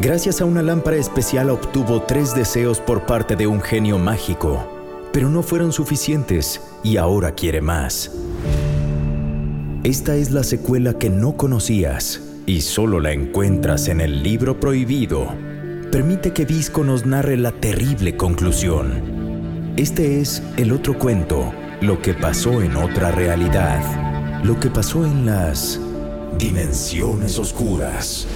Gracias a una lámpara especial obtuvo tres deseos por parte de un genio mágico, pero no fueron suficientes y ahora quiere más. Esta es la secuela que no conocías y solo la encuentras en el libro prohibido. Permite que Visco nos narre la terrible conclusión. Este es el otro cuento, lo que pasó en otra realidad, lo que pasó en las dimensiones oscuras.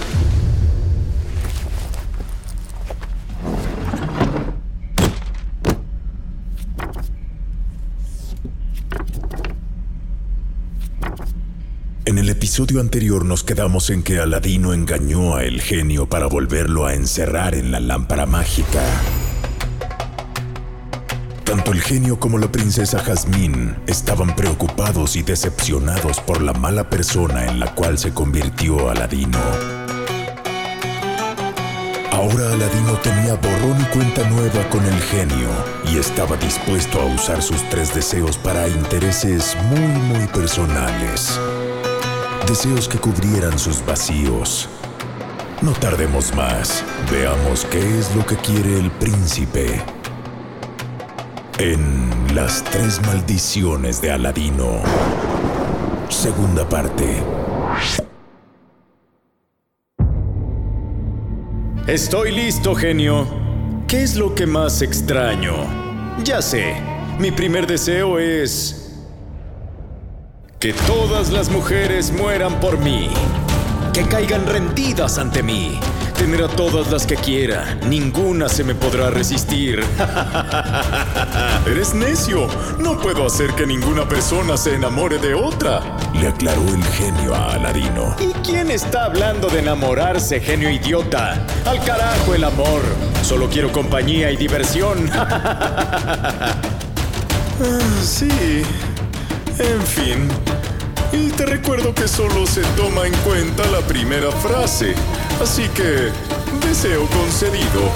En el episodio anterior nos quedamos en que Aladino engañó a el genio para volverlo a encerrar en la lámpara mágica. Tanto el genio como la princesa Jazmín estaban preocupados y decepcionados por la mala persona en la cual se convirtió Aladino. Ahora Aladino tenía borrón y cuenta nueva con el genio y estaba dispuesto a usar sus tres deseos para intereses muy muy personales deseos que cubrieran sus vacíos. No tardemos más, veamos qué es lo que quiere el príncipe. En Las tres maldiciones de Aladino. Segunda parte. Estoy listo, genio. ¿Qué es lo que más extraño? Ya sé, mi primer deseo es que todas las mujeres mueran por mí. Que caigan rendidas ante mí. Tener a todas las que quiera. Ninguna se me podrá resistir. Eres necio. No puedo hacer que ninguna persona se enamore de otra. Le aclaró el genio a Aladino. ¿Y quién está hablando de enamorarse, genio idiota? Al carajo el amor. Solo quiero compañía y diversión. Ah, sí. En fin. Y te recuerdo que solo se toma en cuenta la primera frase. Así que, deseo concedido.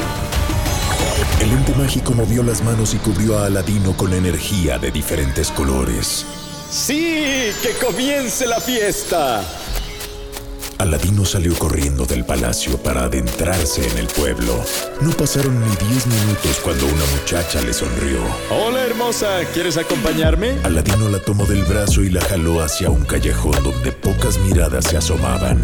El ente mágico movió las manos y cubrió a Aladino con energía de diferentes colores. ¡Sí! ¡Que comience la fiesta! Aladino salió corriendo del palacio para adentrarse en el pueblo. No pasaron ni diez minutos cuando una muchacha le sonrió. Hola hermosa, ¿quieres acompañarme? Aladino la tomó del brazo y la jaló hacia un callejón donde pocas miradas se asomaban.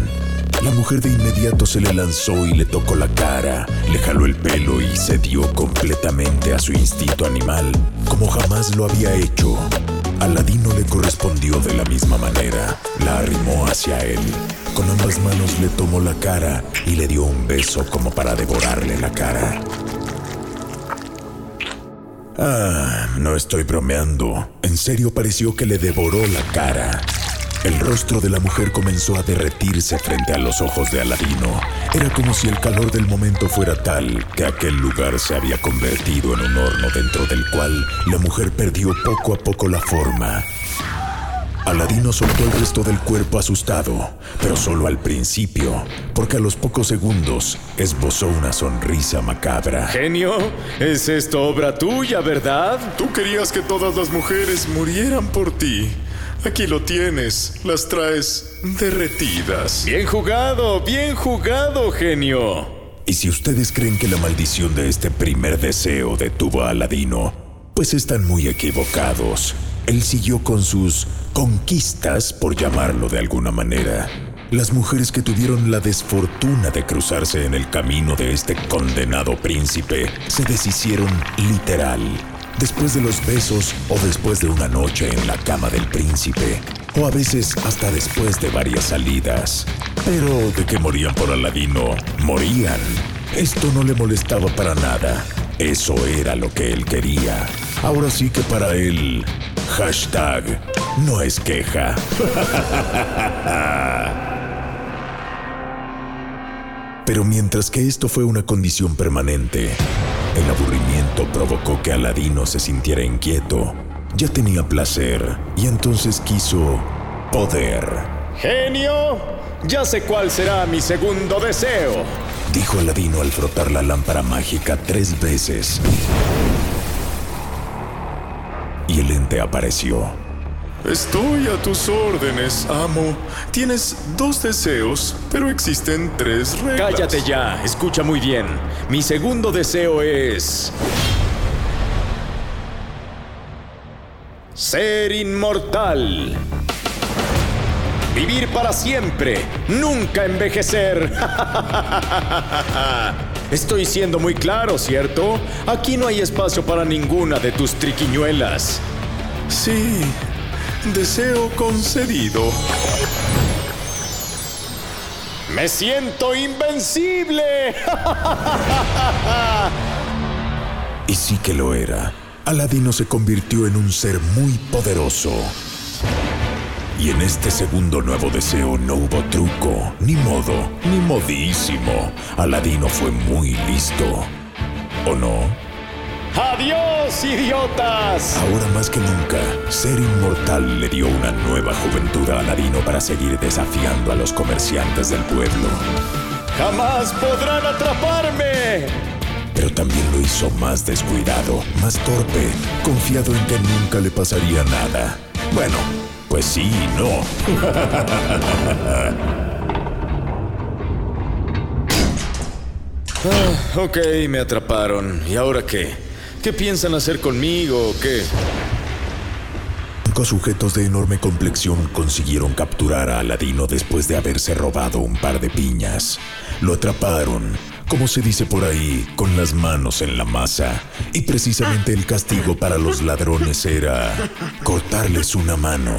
La mujer de inmediato se le lanzó y le tocó la cara, le jaló el pelo y se dio completamente a su instinto animal, como jamás lo había hecho. Aladino le correspondió de la misma manera. La arrimó hacia él. Con ambas manos le tomó la cara y le dio un beso como para devorarle la cara. Ah, no estoy bromeando. En serio pareció que le devoró la cara. El rostro de la mujer comenzó a derretirse frente a los ojos de Aladino. Era como si el calor del momento fuera tal que aquel lugar se había convertido en un horno dentro del cual la mujer perdió poco a poco la forma. Aladino soltó el resto del cuerpo asustado, pero solo al principio, porque a los pocos segundos esbozó una sonrisa macabra. Genio, ¿es esto obra tuya, verdad? Tú querías que todas las mujeres murieran por ti. Aquí lo tienes, las traes derretidas. Bien jugado, bien jugado, genio. Y si ustedes creen que la maldición de este primer deseo detuvo a Aladino, pues están muy equivocados. Él siguió con sus conquistas, por llamarlo de alguna manera. Las mujeres que tuvieron la desfortuna de cruzarse en el camino de este condenado príncipe se deshicieron literal, después de los besos o después de una noche en la cama del príncipe, o a veces hasta después de varias salidas. Pero de que morían por Aladino, morían. Esto no le molestaba para nada. Eso era lo que él quería. Ahora sí que para él, hashtag, no es queja. Pero mientras que esto fue una condición permanente, el aburrimiento provocó que Aladino se sintiera inquieto. Ya tenía placer y entonces quiso poder. Genio, ya sé cuál será mi segundo deseo. Dijo Aladino al frotar la lámpara mágica tres veces. Apareció. Estoy a tus órdenes, amo. Tienes dos deseos, pero existen tres reglas. Cállate ya, escucha muy bien. Mi segundo deseo es... Ser inmortal. Vivir para siempre. Nunca envejecer. Estoy siendo muy claro, ¿cierto? Aquí no hay espacio para ninguna de tus triquiñuelas. Sí, Deseo concedido. ¡Me siento invencible! y sí que lo era. Aladino se convirtió en un ser muy poderoso. Y en este segundo nuevo deseo no hubo truco, ni modo, ni modísimo. Aladino fue muy listo. ¿O no? ¡Adiós, idiotas! Ahora más que nunca, ser inmortal le dio una nueva juventud a Aladino para seguir desafiando a los comerciantes del pueblo. ¡Jamás podrán atraparme! Pero también lo hizo más descuidado, más torpe, confiado en que nunca le pasaría nada. Bueno, pues sí y no. ah, ok, me atraparon. ¿Y ahora qué? ¿Qué piensan hacer conmigo o qué? Cinco sujetos de enorme complexión consiguieron capturar a Aladino después de haberse robado un par de piñas. Lo atraparon, como se dice por ahí, con las manos en la masa. Y precisamente el castigo para los ladrones era cortarles una mano.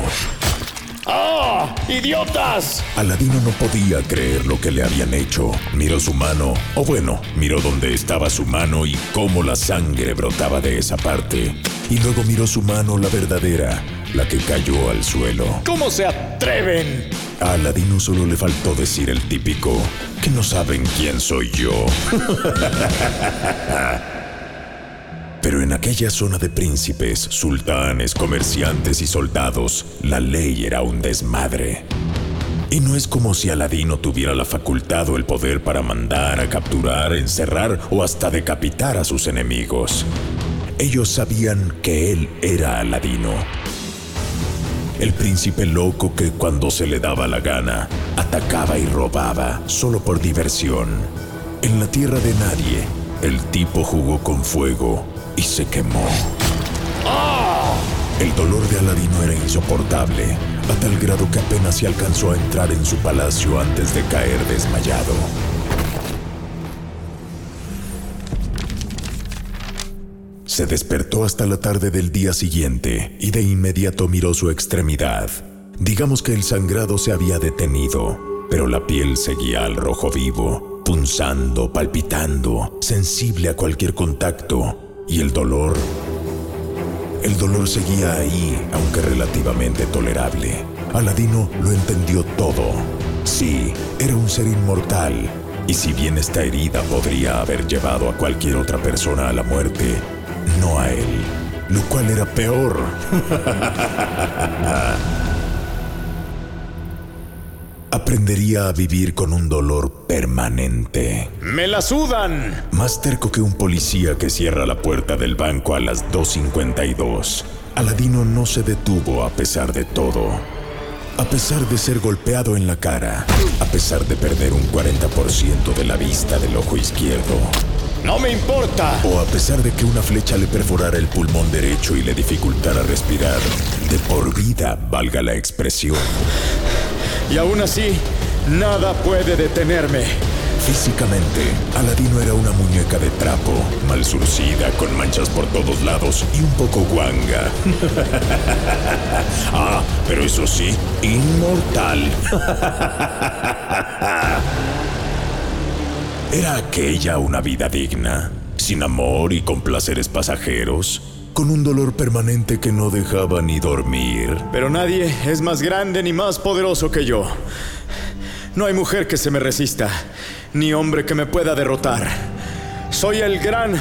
¡Idiotas! Aladino no podía creer lo que le habían hecho. Miró su mano, o bueno, miró dónde estaba su mano y cómo la sangre brotaba de esa parte. Y luego miró su mano, la verdadera, la que cayó al suelo. ¿Cómo se atreven? A Aladino solo le faltó decir el típico, que no saben quién soy yo. Pero en aquella zona de príncipes, sultanes, comerciantes y soldados, la ley era un desmadre. Y no es como si Aladino tuviera la facultad o el poder para mandar a capturar, encerrar o hasta decapitar a sus enemigos. Ellos sabían que él era Aladino. El príncipe loco que cuando se le daba la gana, atacaba y robaba solo por diversión. En la tierra de nadie, el tipo jugó con fuego y se quemó. El dolor de Aladino era insoportable, a tal grado que apenas se alcanzó a entrar en su palacio antes de caer desmayado. Se despertó hasta la tarde del día siguiente y de inmediato miró su extremidad. Digamos que el sangrado se había detenido, pero la piel seguía al rojo vivo, punzando, palpitando, sensible a cualquier contacto y el dolor. El dolor seguía ahí, aunque relativamente tolerable. Aladino lo entendió todo. Sí, era un ser inmortal, y si bien esta herida podría haber llevado a cualquier otra persona a la muerte, no a él, lo cual era peor. aprendería a vivir con un dolor permanente. ¡Me la sudan! Más terco que un policía que cierra la puerta del banco a las 2.52. Aladino no se detuvo a pesar de todo. A pesar de ser golpeado en la cara, a pesar de perder un 40% de la vista del ojo izquierdo. ¡No me importa! O a pesar de que una flecha le perforara el pulmón derecho y le dificultara respirar, De por vida, valga la expresión. Y aún así, nada puede detenerme. Físicamente, Aladino era una muñeca de trapo, mal surcida, con manchas por todos lados y un poco guanga. ah, pero eso sí, inmortal. ¿Era aquella una vida digna? Sin amor y con placeres pasajeros, con un dolor permanente que no dejaba ni dormir. Pero nadie es más grande ni más poderoso que yo. No hay mujer que se me resista, ni hombre que me pueda derrotar. Soy el gran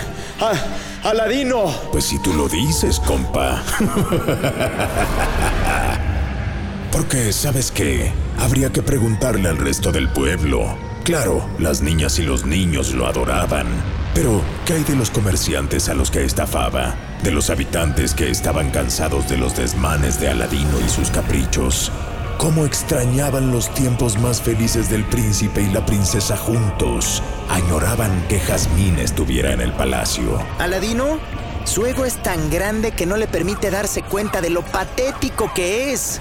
Aladino. Pues si tú lo dices, compa. Porque, ¿sabes qué? Habría que preguntarle al resto del pueblo. Claro, las niñas y los niños lo adoraban. Pero, ¿qué hay de los comerciantes a los que estafaba? De los habitantes que estaban cansados de los desmanes de Aladino y sus caprichos. ¿Cómo extrañaban los tiempos más felices del príncipe y la princesa juntos? Añoraban que Jazmín estuviera en el palacio. ¿Aladino? Su ego es tan grande que no le permite darse cuenta de lo patético que es.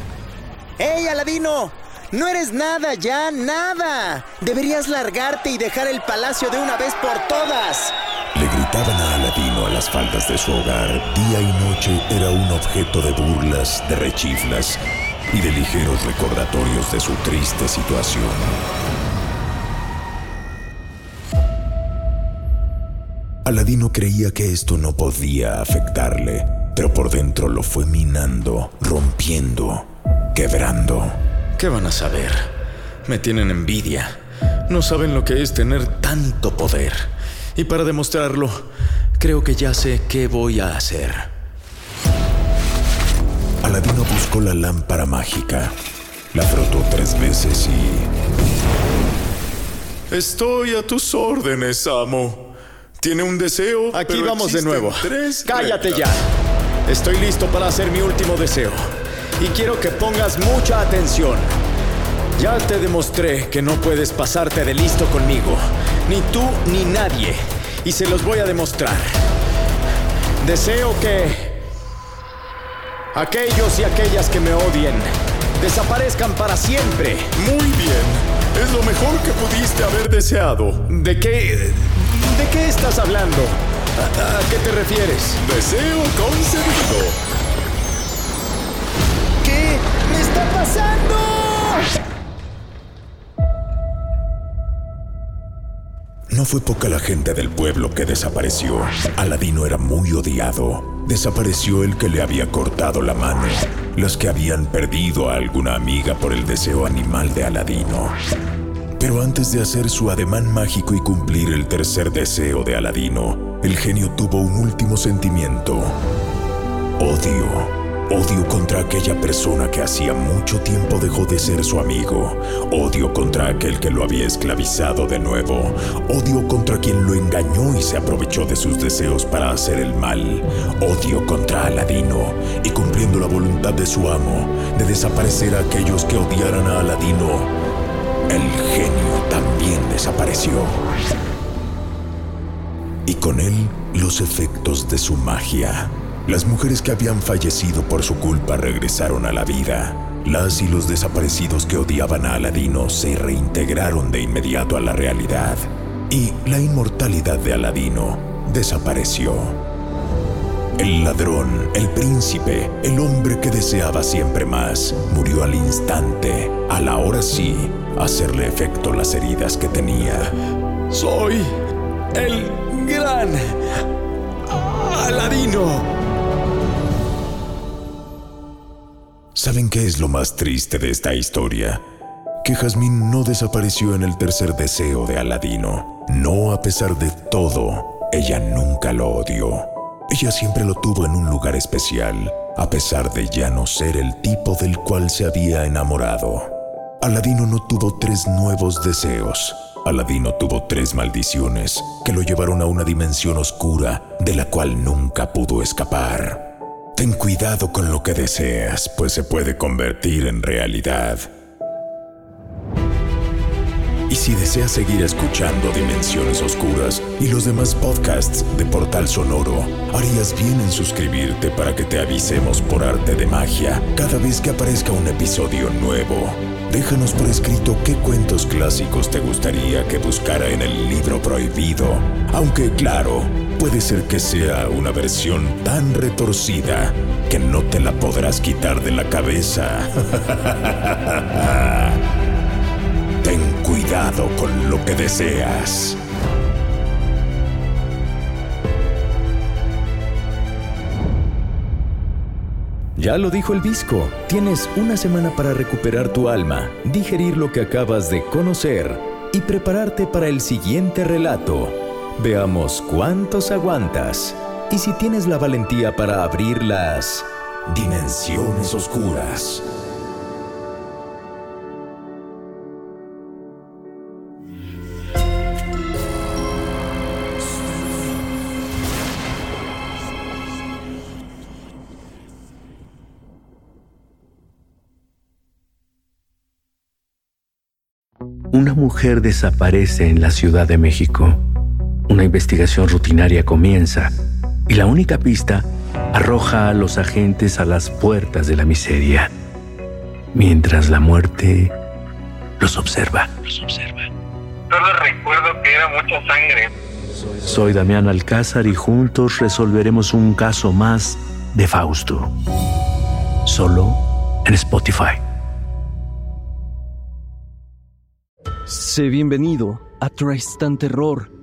¡Ey, Aladino! No eres nada ya, nada. Deberías largarte y dejar el palacio de una vez por todas. Le gritaban a las faldas de su hogar. Día y noche era un objeto de burlas, de rechiflas y de ligeros recordatorios de su triste situación. Aladino creía que esto no podía afectarle, pero por dentro lo fue minando, rompiendo, quebrando. ¿Qué van a saber? Me tienen envidia. No saben lo que es tener tanto poder. Y para demostrarlo, creo que ya sé qué voy a hacer. Aladino buscó la lámpara mágica. La frotó tres veces y... Estoy a tus órdenes, amo. Tiene un deseo. Aquí vamos de nuevo. Cállate ya. Estoy listo para hacer mi último deseo y quiero que pongas mucha atención. Ya te demostré que no puedes pasarte de listo conmigo, ni tú ni nadie, y se los voy a demostrar. Deseo que aquellos y aquellas que me odien desaparezcan para siempre. Muy bien, es lo mejor que pudiste haber deseado. ¿De qué... ¿De qué estás hablando? ¿A, a qué te refieres? Deseo concedido. está pasando? No fue poca la gente del pueblo que desapareció. Aladino era muy odiado. Desapareció el que le había cortado la mano, los que habían perdido a alguna amiga por el deseo animal de Aladino. Pero antes de hacer su ademán mágico y cumplir el tercer deseo de Aladino, el genio tuvo un último sentimiento. Odio. Odio contra aquella persona que hacía mucho tiempo dejó de ser su amigo. Odio contra aquel que lo había esclavizado de nuevo. Odio contra quien lo engañó y se aprovechó de sus deseos para hacer el mal. Odio contra Aladino y cumpliendo la voluntad de su amo de desaparecer a aquellos que odiaran a Aladino. El genio también desapareció. Y con él los efectos de su magia. Las mujeres que habían fallecido por su culpa regresaron a la vida. Las y los desaparecidos que odiaban a Aladino se reintegraron de inmediato a la realidad. Y la inmortalidad de Aladino desapareció. El ladrón, el príncipe, el hombre que deseaba siempre más, murió al instante, a la hora sí, hacerle efecto las heridas que tenía. Soy el gran Aladino. ¿Saben qué es lo más triste de esta historia? Que Jazmín no desapareció en el tercer deseo de Aladino. No a pesar de todo, ella nunca lo odió. Ella siempre lo tuvo en un lugar especial, a pesar de ya no ser el tipo del cual se había enamorado. Aladino no tuvo tres nuevos deseos. Aladino tuvo tres maldiciones que lo llevaron a una dimensión oscura de la cual nunca pudo escapar. Ten cuidado con lo que deseas, pues se puede convertir en realidad. Y si deseas seguir escuchando Dimensiones Oscuras y los demás podcasts de Portal Sonoro, harías bien en suscribirte para que te avisemos por arte de magia cada vez que aparezca un episodio nuevo. Déjanos por escrito qué cuentos clásicos te gustaría que buscara en el libro prohibido. Aunque claro, puede ser que sea una versión tan retorcida que no te la podrás quitar de la cabeza. Ten cuidado con lo que deseas. Ya lo dijo el Visco, tienes una semana para recuperar tu alma, digerir lo que acabas de conocer y prepararte para el siguiente relato. Veamos cuántos aguantas y si tienes la valentía para abrir las dimensiones oscuras. Una mujer desaparece en la Ciudad de México. Una investigación rutinaria comienza y la única pista arroja a los agentes a las puertas de la miseria, mientras la muerte los observa. Los observa. Solo recuerdo que era mucha sangre. Soy Damián Alcázar y juntos resolveremos un caso más de Fausto. Solo en Spotify. Sé bienvenido a Tristan Terror,